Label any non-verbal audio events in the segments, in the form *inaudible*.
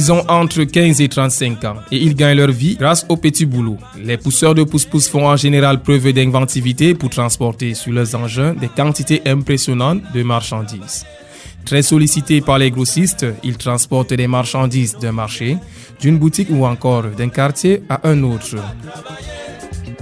Ils ont entre 15 et 35 ans et ils gagnent leur vie grâce au petit boulot. Les pousseurs de pousse-pousse font en général preuve d'inventivité pour transporter sur leurs engins des quantités impressionnantes de marchandises. Très sollicités par les grossistes, ils transportent des marchandises d'un marché, d'une boutique ou encore d'un quartier à un autre.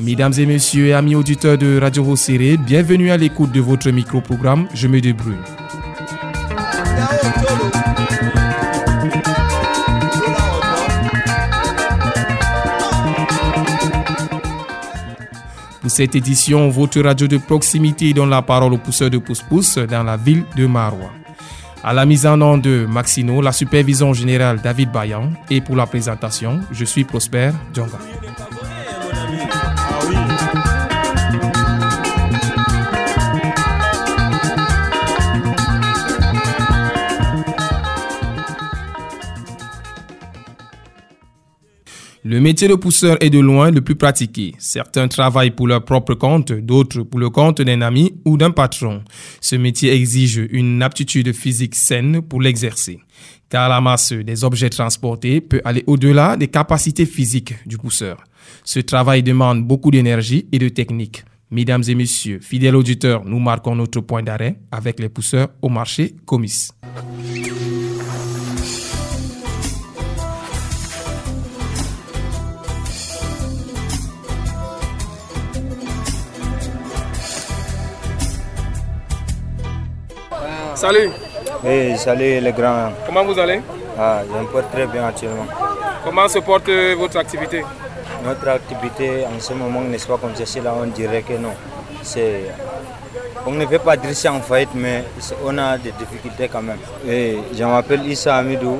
Mesdames et messieurs amis auditeurs de Radio Rosséré, bienvenue à l'écoute de votre micro-programme Je me débrouille. Pour cette édition, votre radio de proximité donne la parole aux pousseurs de pouce-pouce dans la ville de Marois. À la mise en œuvre de Maxino, la supervision générale David Bayan et pour la présentation, je suis Prosper Djonga. Le métier de pousseur est de loin le plus pratiqué. Certains travaillent pour leur propre compte, d'autres pour le compte d'un ami ou d'un patron. Ce métier exige une aptitude physique saine pour l'exercer, car la masse des objets transportés peut aller au-delà des capacités physiques du pousseur. Ce travail demande beaucoup d'énergie et de technique. Mesdames et messieurs, fidèles auditeurs, nous marquons notre point d'arrêt avec les pousseurs au marché Comis. Salut. Oui, salut les grands. Comment vous allez? Ah, je me porte très bien actuellement. Comment se porte votre activité? Notre activité en ce moment, n'est-ce pas comme ceci là, on dirait que non. C'est, on ne peut pas dire c'est en faillite, mais on a des difficultés quand même. Et je m'appelle Issa Amidou.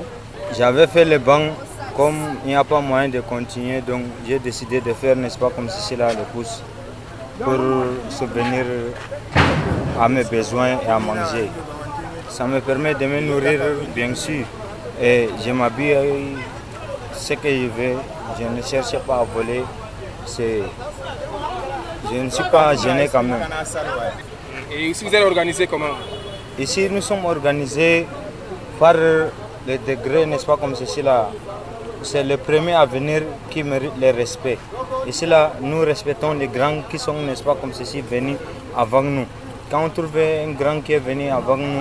J'avais fait le banc, comme il n'y a pas moyen de continuer, donc j'ai décidé de faire, n'est-ce pas comme ceci là, le pouce pour subvenir à mes besoins et à manger. Ça me permet de me nourrir, bien sûr. Et je m'habille ce que je veux. Je ne cherche pas à voler. Je ne suis pas gêné quand même. Et ici, vous êtes organisé comment? Ici, nous sommes organisés par les degrés, n'est-ce pas, comme ceci là. C'est le premier à venir qui mérite le respect. Ici, là, nous respectons les grands qui sont, n'est-ce pas, comme ceci, venus avant nous. Quand on trouve un grand qui est venu avant nous,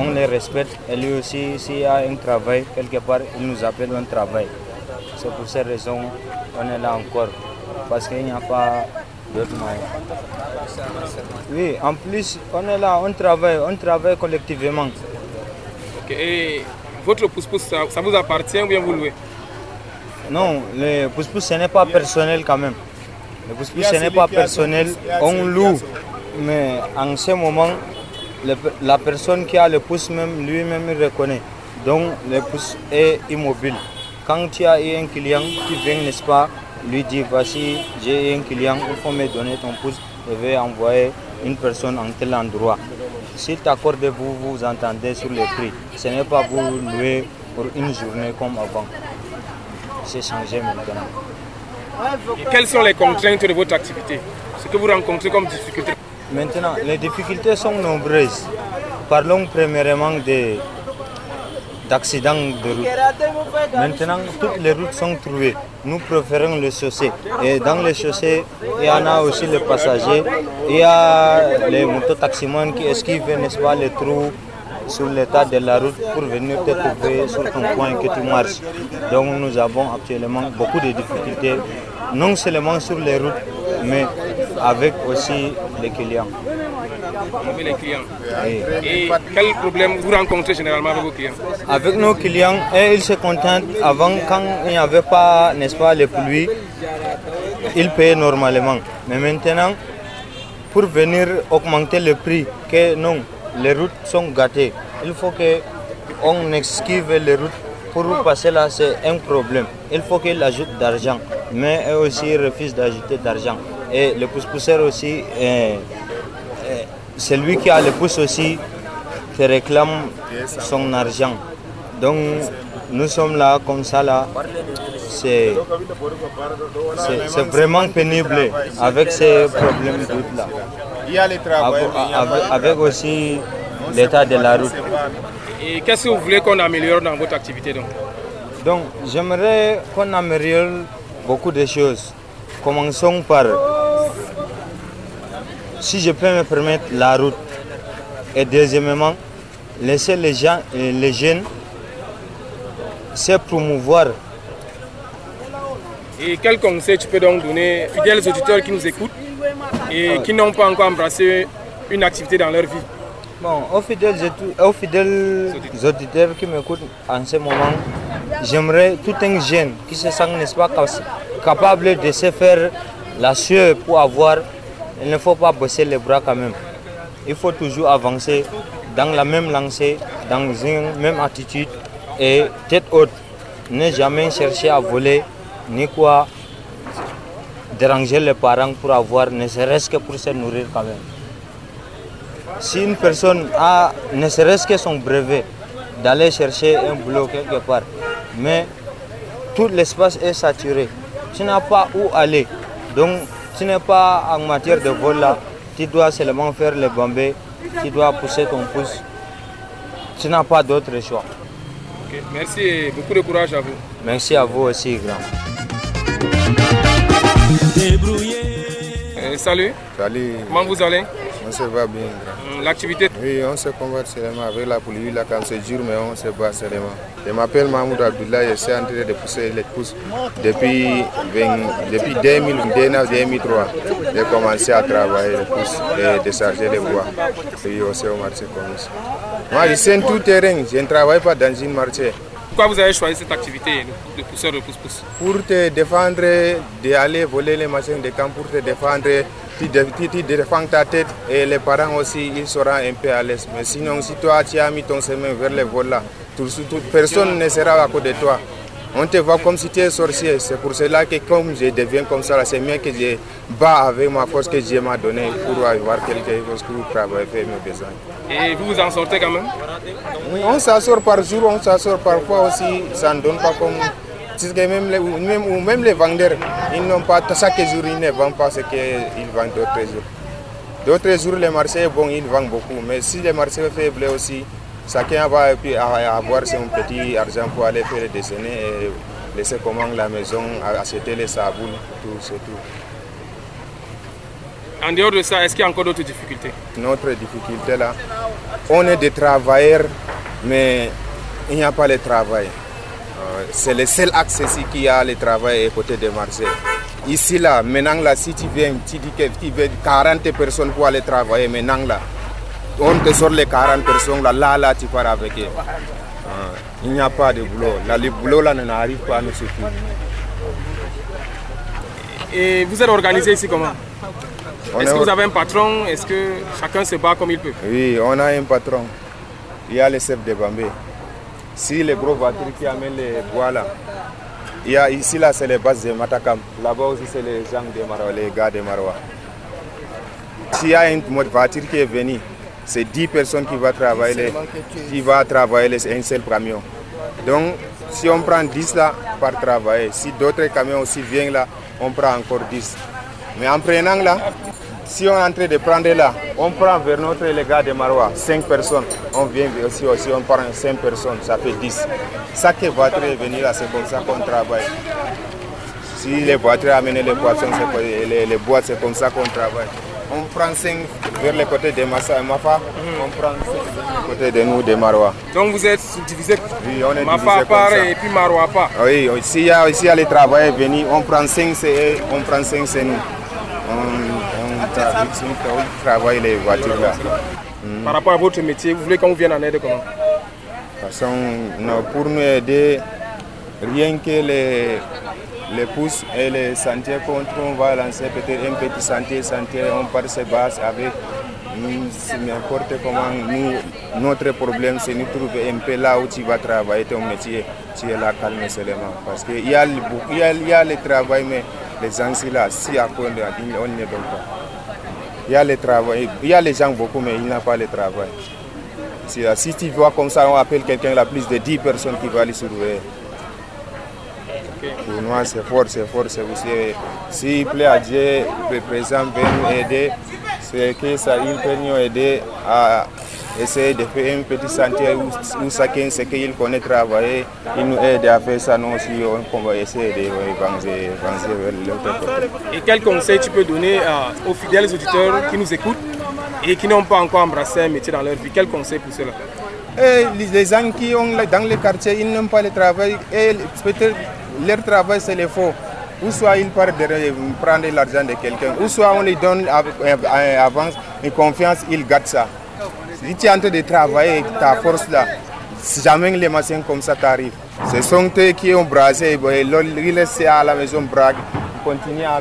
on les respecte. Et lui aussi, s'il y a un travail, quelque part, il nous appelle un travail. C'est pour cette raison qu'on est là encore. Parce qu'il n'y a pas d'autre moyen. Oui, en plus, on est là, on travaille, on travaille collectivement. Et votre pouce-pouce, ça, vous appartient ou bien vous louez? Non, le pouce-pouce, ce n'est pas personnel quand même. Le pouce-pouce, ce n'est pas personnel, on loue. Mais en ce moment, la personne qui a le pouce même lui-même il reconnaît. Donc le pouce est immobile. Quand tu as un client, tu viens, n'est-ce pas, lui dire voici, j'ai un client, il faut me donner ton pouce, je vais envoyer une personne en tel endroit. S'il t'accorde, vous vous entendez sur le prix. Ce n'est pas vous louer pour une journée comme avant. C'est changé maintenant. quelles sont les contraintes de votre activité? Ce que vous rencontrez comme difficulté? Maintenant, les difficultés sont nombreuses. Parlons premièrement d'accidents de route. Maintenant, toutes les routes sont trouvées. Nous préférons le chaussée. Et dans les chaussées, il y en a aussi les passagers. Il y a les mototaximans qui esquivent, n'est-ce pas, les trous sur l'état de la route pour venir te trouver sur ton point que tu marches. Donc nous avons actuellement beaucoup de difficultés, non seulement sur les routes, mais avec aussi les clients. Avec les clients. Et quel problème vous rencontrez généralement avec vos clients? Avec nos clients, ils se contentent. Avant, quand il n'y avait pas, n'est-ce pas, les pluies, ils payaient normalement. Mais maintenant, pour venir augmenter le prix, que non, les routes sont gâtées. Il faut qu'on esquive les routes. Pour passer là, c'est un problème. Il faut qu'ils ajoutent d'argent mais eux aussi refusent d'ajouter d'argent. Et le pousse-pousseur aussi, euh, euh, c'est lui qui a le pouce aussi qui réclame son argent. Donc nous sommes là comme ça là. C'est c'est vraiment pénible avec ces problèmes là. Il y a les travail, avec, avec aussi l'état de la route. Et qu'est-ce que vous voulez qu'on améliore dans votre activité donc? Donc j'aimerais qu'on améliore beaucoup de choses. Commençons par, si je peux me permettre, la route. Et deuxièmement, laisser les gens, les jeunes se promouvoir. Et quel conseil tu peux donc donner aux fidèles auditeurs qui nous écoutent et qui n'ont pas encore embrassé une activité dans leur vie? Bon, aux fidèles, aux fidèles auditeurs qui m'écoutent en ce moment, j'aimerais tout un jeune qui se sent, n'est-ce pas, capable de se faire la sueur pour avoir, il ne faut pas bosser les bras quand même. Il faut toujours avancer dans la même lancée, dans une même attitude et tête haute. Ne jamais chercher à voler, ni quoi déranger les parents pour avoir, ne serait-ce que pour se nourrir quand même. Si une personne a ne serait-ce que son brevet, d'aller chercher un boulot quelque part, mais tout l'espace est saturé, tu n'as pas où aller. Donc, tu n'es pas en matière de vol là, tu dois seulement faire le bambé, tu dois pousser ton pouce. Tu n'as pas d'autre choix. Merci et beaucoup de courage à vous. Merci à vous aussi, grand. Euh, salut. Salut. Comment vous allez? On se va bien. Hum, L'activité? Oui, on se combat seulement avec la pluie, là, quand c'est dur, mais on se bat seulement. Je m'appelle Mahmoud Abdullah, je suis en train de pousser les pousses depuis, 20 depuis 2003. J'ai commencé à travailler les pousses et décharger les bois. Puis aussi au marché comme ça. Moi, je suis tout terrain, je ne travaille pas dans une marché. Pourquoi vous avez choisi cette activité de pousseur de pousse-pousse Pour te défendre d'aller voler les machines de camp, pour te défendre, tu, dé- tu- tu défends ta tête et les parents aussi, ils seront un peu à l'aise. Mais sinon, si toi, tu as mis ton chemin vers les vols là, personne ne sera à côté de toi. On te voit comme si tu es sorcier. C'est pour cela que comme je deviens comme ça, c'est mieux que je bats avec ma force que Dieu m'a donnée pour avoir quelque chose pour travailler, faire mes besoins. Et vous vous en sortez quand même? Oui, on s'assure par jour, on s'assure parfois aussi, ça ne donne pas comme. Même les, même, ou même les vendeurs, ils n'ont pas, chaque jour, ils ne vendent pas ce qu'ils vendent d'autres jours. D'autres jours, les marchés, bon, ils vendent beaucoup, mais si les marchés sont faibles aussi, chacun va avoir son petit argent pour aller faire le déjeuner et laisser commander la maison, acheter les sabons, tout, c'est tout. En dehors de ça, est-ce qu'il y a encore d'autres difficultés? Notre difficulté là, on est des travailleurs, mais il n'y a pas de travail. Euh, C'est le seul ici qui a le travail à côté des marchés. Ici là, maintenant là, si tu viens, tu dis que tu veux 40 personnes pour aller travailler, maintenant là, on te sort les 40 personnes là, là, là, tu pars avec eux. Euh, Il n'y a pas de boulot. Là, le boulot là n'arrive pas à nous suffire. Et vous êtes organisé ici comment? Est-ce est que vous avez un patron? Est-ce que chacun se bat comme il peut? Oui, on a un patron. Il y a le chef de Bambé. Si les gros voitures qui amènent les bois là, il y a ici là c'est les bases de Matakam. Là-bas aussi c'est les gens de Marois, les gars de Marois. S'il y a une voiture qui est venue, c'est 10 personnes qui vont travailler, qui va travailler les- un seul camion. Donc si on prend 10 là par travailler, si d'autres camions aussi viennent là, on prend encore 10. Mais en prenant là, si on est en train de prendre là, on prend vers notre les gars de Marois, 5 personnes. On vient aussi, aussi on prend 5 personnes, ça fait 10. Chaque voiture est venue là, c'est comme ça qu'on travaille. Si les voitures amènent les poissons, les boîtes, c'est comme ça qu'on travaille. On prend 5 vers le côté de Massa et Mafa, on prend 5 vers le côté de nous, de Marois. Donc vous êtes subdivisé Oui, on est Mafa divisé part et puis Maro à part. Oui, s'il y a, ici, il y a les travailleurs venus, on prend 5 c'est eux, on prend 5 c'est nous. On, on tra- on travaille les voitures là. Par rapport à votre métier, vous voulez qu'on vienne en aide comment? De toute façon, non, pour nous aider, rien que les, les pousses et les sentiers contre, on va lancer peut-être un petit sentier, sentier, on part se base avec n'importe comment, nous, notre problème, c'est nous trouver un peu là où tu vas travailler ton métier, tu es là calme seulement. Parce qu'il y, a le, il y, a, il y a le travail, mais les gens là, si à quoi on ne donne pas. Il y a le travail, il y a les gens beaucoup, mais il n'y a pas le travail. Si, tu vois comme ça, on appelle quelqu'un, là, plus de 10 personnes qui vont aller surveiller. Pour moi, c'est fort, c'est fort, c'est aussi. S'il plaît à Dieu, le président peut nous aider, c'est que ça, il peut nous aider à essayer de faire un petit sentier où, où chacun sait qu'il connaît travailler, il nous aide à faire ça, nous aussi, on va essayer d'avancer vers l'autre côté. Et quel conseil tu peux donner à, aux fidèles auditeurs qui nous écoutent et qui n'ont pas encore embrassé un métier dans leur vie? Quel conseil pour cela? Et les gens qui ont dans les quartiers, ils n'ont pas le travail et peut-être leur travail c'est le faux. Ou soit ils partent de prendre l'argent de quelqu'un, ou soit on les donne avance une confiance, ils gardent ça. Si tu es en train de travailler ta force là, jamais les machines comme ça t'arrivent. Ce sont eux qui ont brasé, ils restent à la maison braque, ils continuent à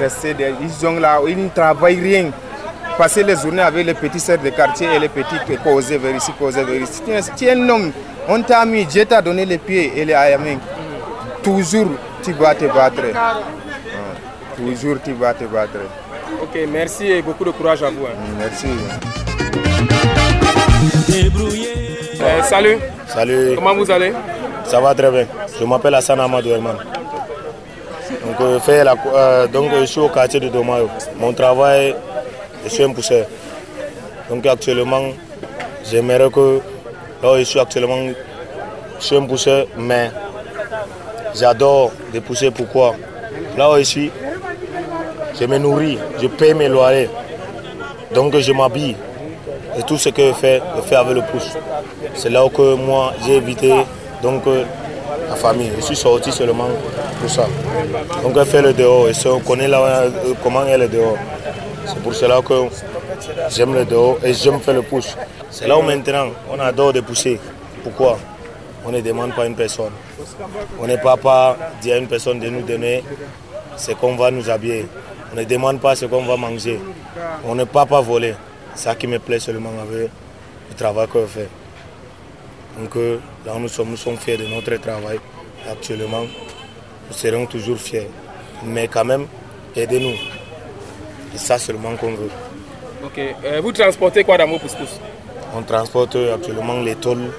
rester, ils ont là, ils ne travaillent rien passer les journées avec les petits sœurs de quartier et les petits causer vers ici, causer vers ici. Tu es un homme, on t'a mis, Dieu t'a donné les pieds et les mains. Toujours tu vas te battre. Toujours tu vas te battre. Ok, merci et beaucoup de courage à vous. Hein. Merci. Euh, salut. Salut. Comment vous allez? Ça va très bien. Je m'appelle Hassan Amadou Herman. Donc, euh, fait la, euh, donc, je suis au quartier de Domayo. Mon travail, je suis un pousseur. Donc actuellement, j'aimerais que là où je suis actuellement, je suis un pousseur, mais j'adore de pousser. Pourquoi? Là où je suis, je me nourris, je paye mes loyers. Donc je m'habille. Et tout ce que je fais, je fais avec le pouce. C'est là où que moi j'ai évité donc, la famille. Je suis sorti seulement pour ça. Donc je fais le dehors. Et on connaît là, comment est le dehors. C'est pour cela que j'aime le dehors et j'aime faire le pouce. C'est là où maintenant on adore de pousser. Pourquoi? On ne demande pas à une personne. On n'est pas pas dire à une personne de nous donner ce qu'on va nous habiller. On ne demande pas ce qu'on va manger. On ne peut pas voler. C'est ça qui me plaît seulement avec le travail que je fais. Donc là nous sommes, nous sommes fiers de notre travail. Actuellement, nous serons toujours fiers. Mais quand même, aidez-nous. Et ça seulement qu'on veut. Ok. Euh, vous transportez quoi dans vos pousse-pousse On transporte actuellement les tôles,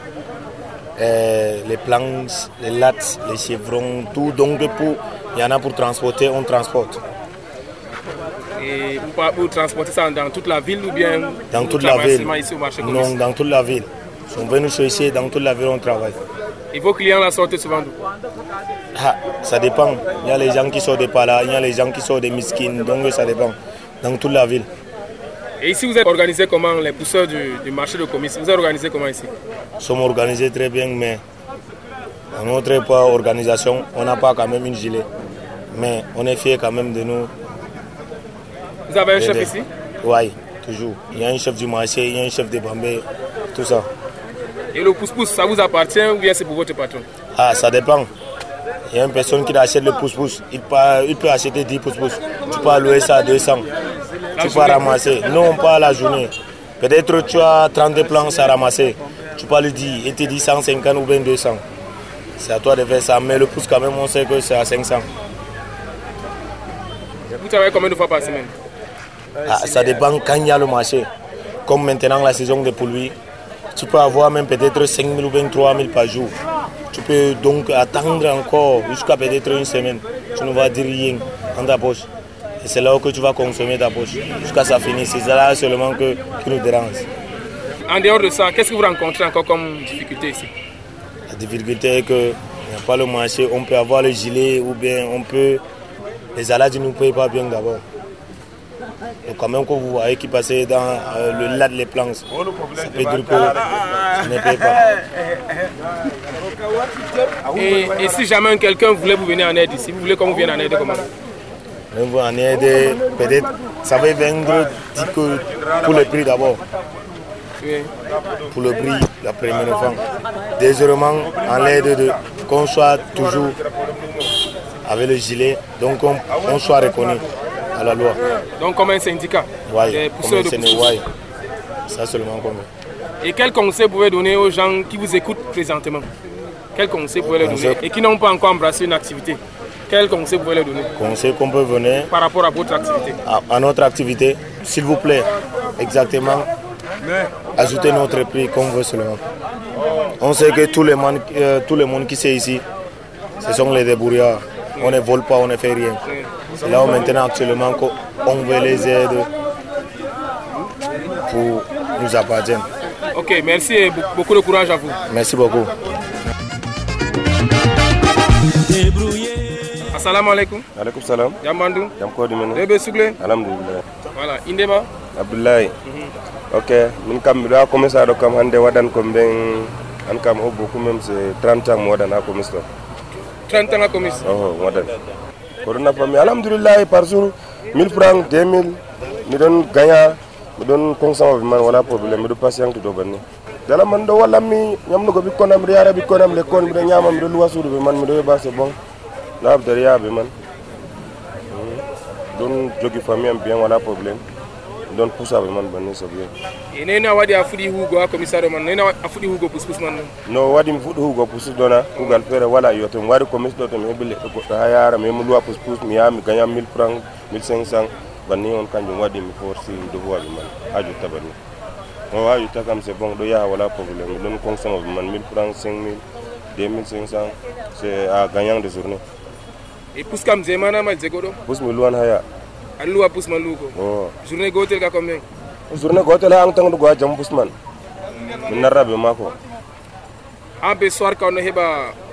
euh, les planches, les lattes, les chevrons, tout. Donc pour, il y en a pour transporter, on transporte. Et vous, vous transportez ça dans toute la ville ou bien Dans toute la ville. Ici au marché non, dans toute la ville. Ils sont venus chercher, dans toute la ville on travaille. Et vos clients la sortent souvent d'où? Ah, Ça dépend. Il y a les gens qui sortent de par là, il y a les gens qui sortent des miskines, donc ça dépend. Dans toute la ville. Et ici, vous êtes organisé comment, les pousseurs du, du marché de commis Vous êtes organisé comment ici? Nous sommes organisés très bien, mais dans notre organisation, on n'a pas quand même une gilet. Mais on est fiers quand même de nous. Vous avez un chef ici? Oui, toujours. Il y a un chef du marché, il y a un chef de Bambé, tout ça. Et le pouce-pouce, ça vous appartient ou bien c'est pour votre patron? Ah, ça dépend. Il y a une personne qui achète le pouce-pouce. Il peut, il peut acheter 10 pouce-pouce. Tu peux louer ça à 200. Tu peux ramasser. Non, pas la journée. Peut-être tu as 30 planches à ramasser. Tu peux lui dire, il te dit 150 ou bien 200. C'est à toi de faire ça. Mais le pouce, quand même, on sait que c'est à 500. Vous travaillez combien de fois par semaine? Ah, ça dépend quand il y a le marché. Comme maintenant la saison de pluie, tu peux avoir même peut-être 5 000 ou bien 3 000 par jour. Tu peux donc attendre encore jusqu'à peut-être une semaine. Tu ne vas dire rien dans ta poche. Et c'est là que tu vas consommer ta poche jusqu'à ça finisse. C'est là seulement que, qui nous dérange. En dehors de ça, qu'est-ce que vous rencontrez encore comme difficulté ici? La difficulté est qu'il n'y a pas le marché. On peut avoir le gilet ou bien on peut. Les alades ne nous payent pas bien d'abord. Donc quand même que vous voyez qui passait dans euh, le lac les planches, ça peut dire que ça ne paye pas. et, et si jamais quelqu'un voulait vous venir en aide ici, vous voulez qu'on vous vienne en aide comment? Vous en aide, peut-être, ça va vendre pour le prix d'abord, Oui. pour le prix, la première fois. Deuxièmement, en l'aide de qu'on soit toujours avec le gilet, donc on, on soit reconnu à la loi. Donc comme un syndicat des comme un ouais. Ça seulement comme Et quel conseil vous pouvez donner aux gens qui vous écoutent présentement? Quel conseil vous pouvez leur donner. Et qui n'ont pas encore embrassé une activité? Quel conseil vous pouvez leur donner conseil qu'on peut venir par rapport à votre activité à, à notre activité, s'il vous plaît, exactement, ajoutez notre prix comme veut seulement. On sait que tout le monde, euh, tout le monde qui c'est ici, ce sont les débrouillards. On ne vole pas, on ne fait rien. C'est là où maintenant actuellement qu'on veut les aider pour nous appartenir. Ok, merci et be- beaucoup de courage à vous. Merci beaucoup. Assalamualaikum, alaikum salam. salam jambandu jam ko mana? debe sugle. Alhamdulillah. Wala indema. Abdullahi. Mm -hmm. okay min kam aku komisa do kam hande wadan ko ben an kam obbo kumem se 30 ans wadan ha komis do. 30 ans oh wadan. Ko do nafa alhamdulillah par jour 1000 francs 2000 mi don ganya mi don consent bi man wala problème mi do patient do banni. Dala man do wala mi nyamno ko bikkon am riara bikkon am le kon mi do nyama mi do luwa man mi do yobase bon. No habdare yaɓe man. Ɗon jogi famille am bien wala probléme ɗon pusaɓe man banni so bien Et nena wadi a fudi hugo a commissaire man. Nena a fudi hugo pus pus man. no waɗi mi fuɗɗo hugo pusi ɗona kugal feere wala yo commis ɗo to mi heɓi leɗɗe goɗɗo ha yara mi mi luwa pus pus mi yaha mi gagna 1000 franc 1500 banni on kanjum waɗi mi forsi ɗo huwaɓe man. Ha jotta banni on wawi jotta kam c'est bon ɗo yaha wala mi ɗon consommaɓe man 1000 franc 5000 2500 c'est à gagnant de journée Et pus kam zemana mal zegodo. pus mi luwan haya Allu a pus man lugo. o Journée gotel ka combien journée gotel ha an tangɗugo ha jaam pus man. Mi narraɓe mako. An be soir ka ono heɓa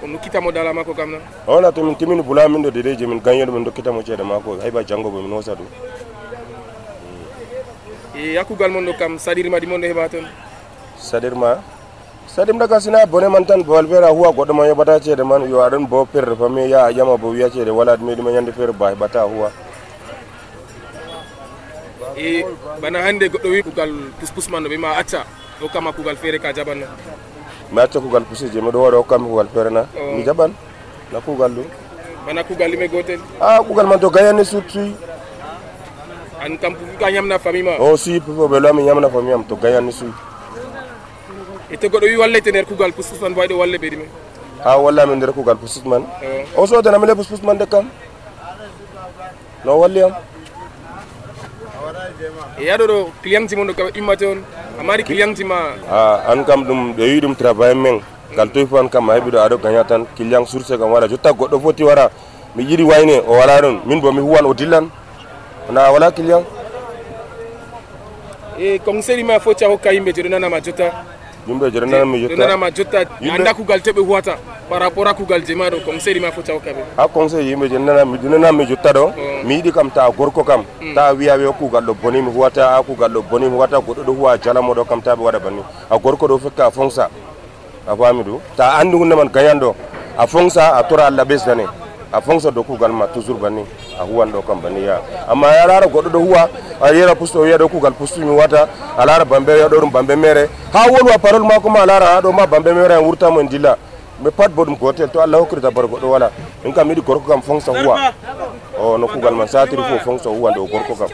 ono kitamo dala makko kam na wala to min timini bula min ɗo dedeji min gagneɗo min dokkitamo ceede mako. Hayɓa janggo bo min hosa ɗum e yakkugal mon ɗo kam saɗir madi mon ɗo heɓa toon c'est à dire ma c'est à dire daga sina bone man tan bawal feere a huwa goɗɗo ma yoɓata ceede man yo aɗon bo perde famille ya a ƴama bo wiya ceede wala ɗum ɗuma ñande feere ba heɓata a huwa e bana hannde goɗɗo wi kugal puspus man ɓe ma acca o kama kugal feere ka jaɓanno mi acca kugal pusiji miɗo waɗa hokkami kugal feere na? Mi jaɓan na kugal ɗum bana kugal ɗume gotel a kugal man to gayani sut suy an kam ka ñamna famille ma? O suy fofo ɓe loami ñamna fami am to gayani suy e to goɗɗo wi wallete nder kugal puspus man wayɗo walle ɓeɗi men. Ha wallami nder kugal pusus man. O sodanami le puspus man de kam? No walli am. E yaɗo ɗo client mon ɗo kaɓe immate on. A mari client ma. A an kam ɗum ɓe wi ɗum travail men. Ngal toy fo an kam a heɓi ɗo aɗo gagna tan. Client source kam wala jotta goɗɗo foti wara. Mi yiɗi wayne o wala ɗon min bo mi huwan o dillan. Ona wala client e conseil ma foti a hokka yimɓe je nanama jotta yimɓe je ɗo nanami ɗo jotta nanama jotta anda kugal to ɓe huwata. Par rapport a kugal je ma ɗo conseil ma fota hokka ɓe ha conseil yimɓe je nanami nanami jotta ɗo mi yiɗi kam ta gorko kam. Ta wiya wi kugal ɗo boni mi huwata a kugal ɗo boni mi huwata goɗɗo ɗo huwa jalamo ɗo kam ta ɓe waɗa banni a gorko ɗo fekka a fonsa a fami ɗum ta andi hunde man gayan ɗo a fonsa a tora allah ɓesdane a fonsa dow kugal ma toujours banni a huwan ɗo kam banni yaha amma a lara goɗɗo ɗo huwa a yera pusto o wiya ɗo kugal pustu mi wata a lara bambe wiya ɗo ɗum bambe mere. Ha wolwa parole mako ma a lara ha ɗo ma bambe mere en wurtamo en dilla ɓe pat bo ɗum gotel to allah hokkirta bara goɗɗo wala. Min kam yiɗi gorko kam fonsa huwa. O no kugal man satiri fof fonsa huwa dow gorko kam.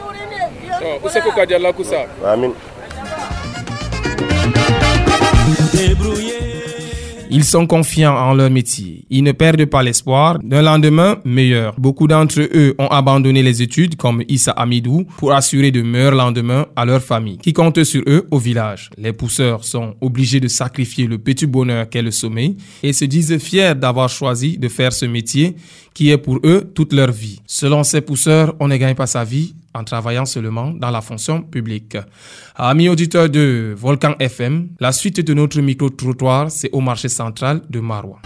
To useko kadi allah kusa. Amin Ils sont confiants en leur métier. Ils ne perdent pas l'espoir d'un lendemain meilleur. Beaucoup d'entre eux ont abandonné les études comme Issa Amidou pour assurer de meilleurs lendemains à leur famille qui compte sur eux au village. Les pousseurs sont obligés de sacrifier le petit bonheur qu'est le sommeil et se disent fiers d'avoir choisi de faire ce métier qui est pour eux toute leur vie. Selon ces pousseurs, on ne gagne pas sa vie en travaillant seulement dans la fonction publique. Amis auditeurs de Volcan FM, la suite de notre micro-trottoir, c'est au marché central de Marois.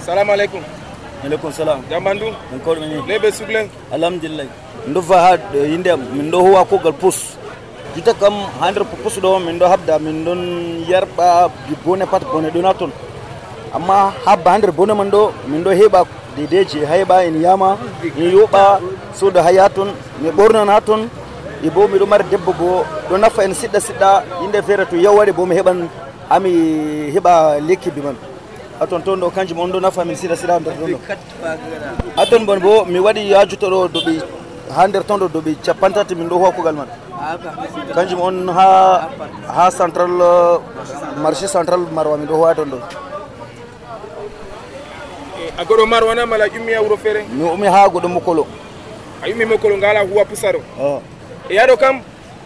Salam alaikum. salam Jambandu, min kawɗo men lebe sugle. alhamdulillah min ɗo fa ha ɗo yinde am min ɗo huwa kugal pus jutta kam ha nder pus ɗo min ɗo habda min ɗon yerɓa bone pat bone ɗona toon amma habba ha nder bone man ɗo min ɗo heɓa dedeji je heɓa en yama mi yoɓa soda ha ya toon mi ɓornan ha toon e bo miɗo mari debbo bo ɗo nafa en siɗɗa siɗɗa yinde feere to yawware bo mi heɓan ami heɓa lekkibi man. Haton ton ɗo kanjum on ɗo nafa min siɗa siɗa nder ɗon ɗo haton bon bo mi waɗi yajuto ɗo doɓi ha nder ton ɗo doɓi capantati min ɗo huwa kugal man. Kanjum on ha ha central marché central marwa min ɗo huwa ton ɗo a goɗo marwana mala ƴummi a wuro feere mi umi ha goɗo mokolo a yummi mokolo ngala huwa pusaro. E yaɗo kam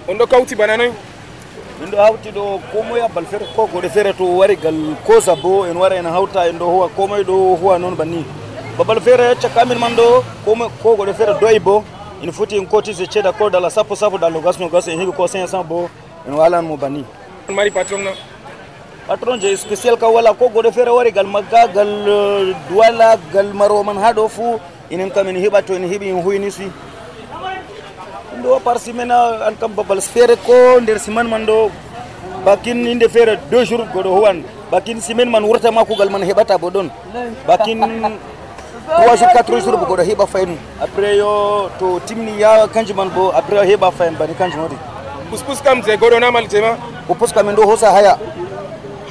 on ɗo kawti bana noy min ɗo hawti ɗo komoye bal feere ko goɗo feere to wari gal kosa bo en wara en hawta en ɗo huwa komoye ɗo huwa noon banni babal feere cakkamin man ɗo ko goɗo feere doyi bo ina foti en cotise ceeda ko dala sappo sappo dal gasno gas en heeɓi ko 500 bo en walanmo banni mari patron na patron je spécial ka wala ko goɗo feere wari gal magga gal eh, duwala gal maro man ha ɗo fuu enen kam en heɓa to en heeɓi en huyni si. Ɗum ɗo par semaine an kam babal feere ko nder semaine man ɗo bakin inde feere deux jours goɗo huwan. Bakin semaine man wurtama kugal man heɓata bo ɗon bakin trois jours quatre jours bo goɗo heɓa fayin après yo to timni ya kanjum man bo après o heɓa fayin bani kanjum waɗi puspus kam je goɗo namal puska min ɗo hosa haya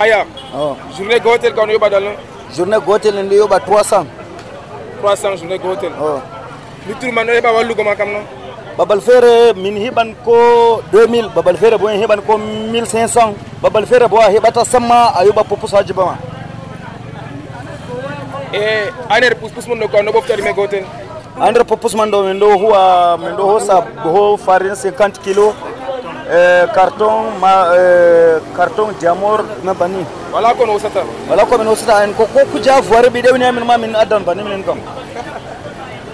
haya oh. journée gotel ka on yoɓa dal no journée gotel en ɗo yoɓa 300 300 journée gotel. Oh. luttur man ɗo heɓa wallugo ma kam no babal feere min heɓan ko 2000 babal feere bo en heɓan ko 1500 babal feere bo a heɓata samma a yoɓa popus ha jiba ma. E a nder puspus mon ɗo ka on ɗo ɓofta ɗume gotel. Ha nder popus man ɗo min ɗo huwa min ɗo hosa boho farine 50 kilo e carton ma e, carton diamor na banni wala kono hosata wala ko min hosata en ko ko kuja foire ɓi ɗewni amin ma min addan banni minen kam. *laughs*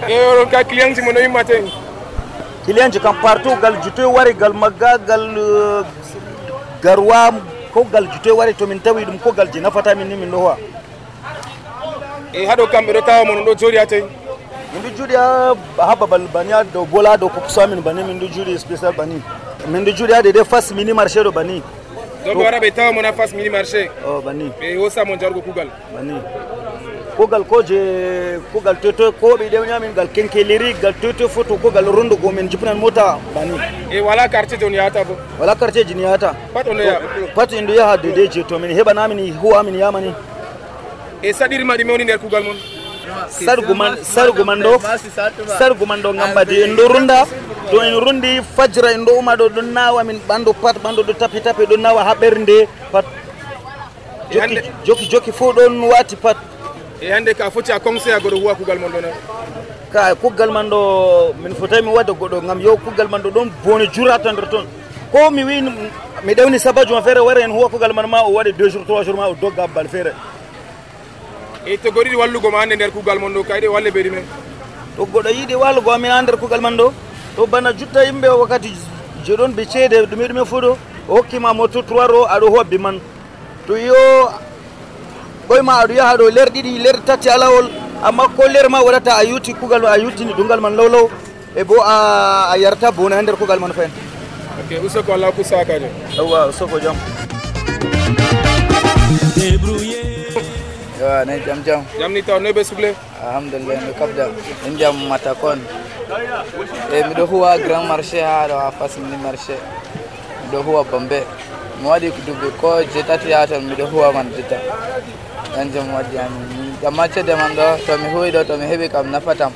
E oɗon ka client ji mon no yimmate client ji kam partout gal jutoy wari gal magga gal eh, garwa ko gal jutoy wari to min tawi ɗum ko gal ji nafata min ni min ɗo huwa e haɗo kam ɓeɗo tawa mon on ɗo jooɗi ha toy min ɗo juuɗi ha ha babal bani ha dow bola dow kokusa min bani min ɗo juuɗi spécial bani min ɗo juuɗi ha de de face mini marché ɗo bani. Ɗo ɓe wara ɓe tawa mon ha face mini marché o bani ɓe hosa mon jarugo kugal bani. Kogal ko je kogal toto ko ɓe ɗewni gal kenkeliri gal toto foto kogal rondugo min jipnan mota bani. E wala quartier je on yahata bo wala quartier ji ni yahata pat on ɗo yaha pat en ɗo yaha de de je to min heɓanamin huwa min yamani e saɗirma ɗume woni nder kugal mon sargu man ɗo sargu man ɗo gambadi en ɗo runda. Ɗo en rundi fajira en ɗo uma ɗo ɗon nawa min ɓandu pat ɓandu ɗo tapi tapi ɗon nawa ha ɓernde pat. Joki joki joki fo ɗon wati pat. E hande ka foti a conseil a goɗo huwa kugal mon ɗo na ka kugal man ɗo min fotai mi wadda goɗɗo gam yo kugal man ɗo ɗon bone jurata nder toon ko mi wi mi ɗewni sabajo ma feere wara en huwa kugal man ma o waɗi deux jours trois jours ma o dogga bal feere e to goɗo yiɗi wallugo ma hande nder kugal mon ɗo kayɗe walle ɓe men to goɗo yiɗi wallugo amin ha nder kugal man ɗo to bana jutta yimɓe wakkati joɗon be ceede ɗume ɗume fuu ɗo o hokkima moto trois ro aɗo hobbi man. To yo ɓoyma aɗo yaha ɗo ler ɗiɗi ler tati alawol amma ko ler ma waɗata a yuti kugal a yuttini ɗungal man law law e bo a a yarata bone ha nder kugal man fayen ok usoko allah hokku sakajo yawwa soko jam Yo, ne jam jam. jamni taw noy ɓe suble Alhamdulillah mi kabda. En jam matakon. E mi ɗo huwa grand marché ha ɗo ha face mini marché. Mi ɗo huwa Bambe. Mi waɗi duɓi ko jetati ha ton mi ɗo huwa man jotta. Kanjum waɗi am. Amma cede man ɗo to mi huwi ɗo to mi heɓi kam nafatam.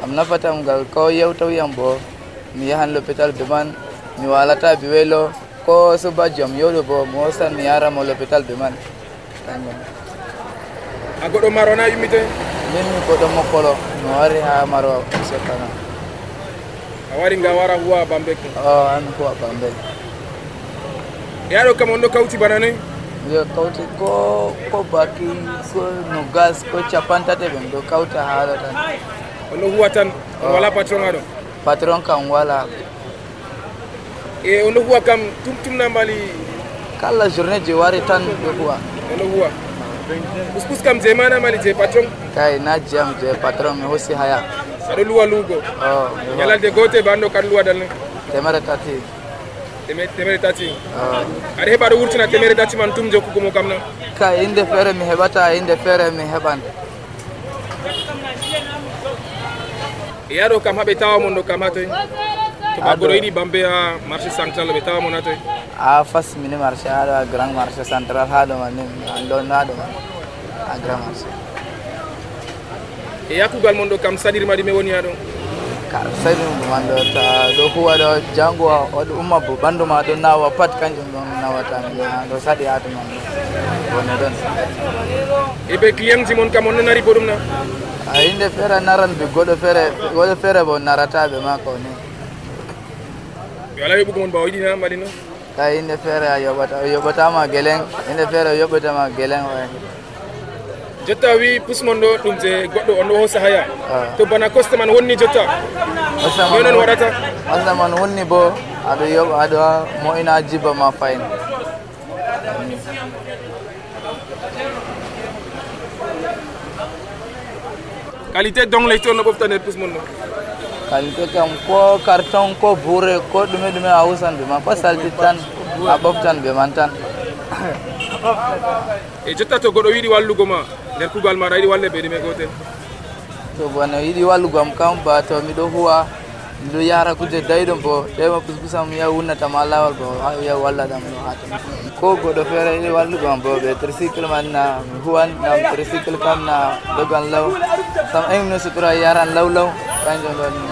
Kam nafatam ngal ko yewtoyam bo mi yahan l'hôpital be man mi walata be welo ko suba jom yewɗo bo mi hosan mi yaramo l'hôpital be man. Kanjum. a goɗɗo marona yummite min mi goɗɗo mokkolo mi wari ha maro sokana a wari nga wara huwa bambe o an huwa bambel e aɗo kam on ɗo kawti bana noy miɗo kawti ko ko baki ko no gas ko capantate ɓe miɗo kawta haala tan on ɗo huwa tan on wala patron aɗo patron kam wala. E on ɗo huwa kam tum tumna mbali? Kala journée je wari tan ɗo huwa. On ɗo huwa Kusikuska mzee mana mali je patron. Kai na jam je patron me hosi haya. Sado luwa lugo. Oh. Nyala de gote bando kan luwa dalne. Temere tati. Temere tati. Oh. Are heba do wurtina temere tati man tumje kuko mo kamna. Kai inde fere mi hebata inde fere mi heban. Yaro kam habe tawo mon do kamato. Ha toy to ba goɗo yiɗi bambe ha marché central ɓe tawa mon ha toy ha face mini marché haɗo ha grand marché central haɗo man ni an ɗon haɗo man. À grand marché e yakkugal mon ɗo kam saɗirmaɗi me woni ha ɗon kar sadi man ɗo ta ɗo huwa ɗo jango oɗo umma bo ɓandu ma ɗo nawa pat kanjum ɗon nawata ɗo saɗi ha ɗuman ɗo woni ɗon e ɓe client ji mon kam on nanari bo ɗum na? A yimɓe feere naran ɓe goɗɗo feere goɗɗo feere bo narataɓe makko ni. yo ala yoɓugo mon mbawa yiɗina mbaɗi noon ka inde feere a yoɓata yoɓatama guelen inde feere yoɓatama guelen o jotta wi pusmon ɗo ɗum je goɗɗo on ɗo hosa haya. To bana coste man wonni jotta? Yo noon waɗata coste man wonni bo aɗa yoɓa aɗa moƴina jiba ma fayin. Qualité dongley toon no ɓofta nder pusmon ɗo. Qualité kam ko carton ko bourre ko ɗume ɗume a husan ɓe man ko saltit tan a ɓoftan ɓe man tan e jotta to goɗɗo yiɗi wallugo ma nder kugal maɗa yiɗi walle ɓe ɗume gotel to bana yiɗi wallugo am kam ba to miɗo huwa miɗo yara kuje dayɗum bo tewima puskusam ya wunnatama lawol bo ya wallaɗam ɗo hata ko goɗɗo feere yiɗi wallugo am bo ɓe tricycle man na mi huwan nam tricycle kam na dogan law sam emi no sutura yaran law law kanjum ɗon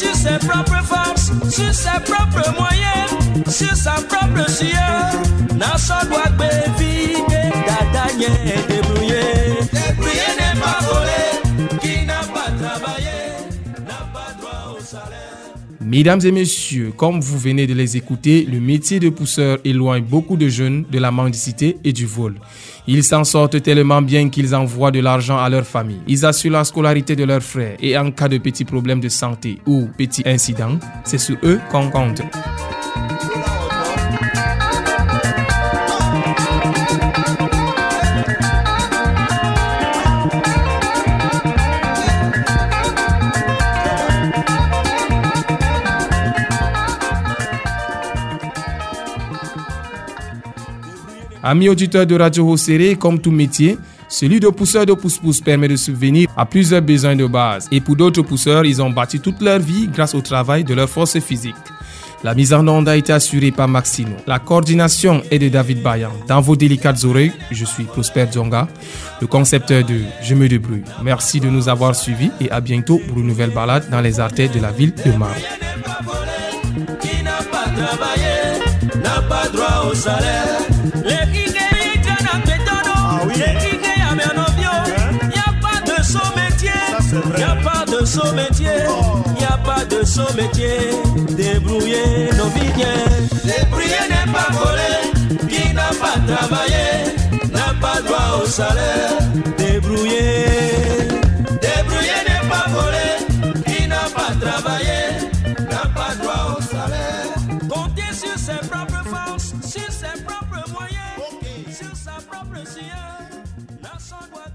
Sur ses propres forces, sur ses propres moyens, sur sa propre sueur, n'a son doit d'adagner, débrouiller. Débrouiller Mesdames et messieurs, comme vous venez de les écouter, le métier de pousseur éloigne beaucoup de jeunes de la mendicité et du vol. Ils s'en sortent tellement bien qu'ils envoient de l'argent à leur famille. Ils assurent la scolarité de leurs frères et en cas de petits problèmes de santé ou petits incidents, c'est sur eux qu'on compte. Amis auditeurs de Radio Hosséré, comme tout métier, celui de pousseur de pousse-pousse permet de subvenir à plusieurs besoins de base. Et pour d'autres pousseurs, ils ont bâti toute leur vie grâce au travail de leur force physique. La mise en onde a été assurée par Maxino. La coordination est de David Bayan. Dans vos délicates oreilles, je suis Prosper Djonga, le concepteur de Je me débrouille. Merci de nous avoir suivis et à bientôt pour une nouvelle balade dans les artères de la ville de Mar. Y a pas de son métier, y a pas de son métier. Débrouiller nos vignes, débrouiller n'est pas volé, qui n'a pas travaillé, n'a pas droit au salaire. Débrouiller, débrouiller n'est pas volé, qui n'a pas travaillé, n'a pas droit au salaire. Compter sur ses propres forces, sur ses propres moyens, sur sa propre sueur, n'a son droit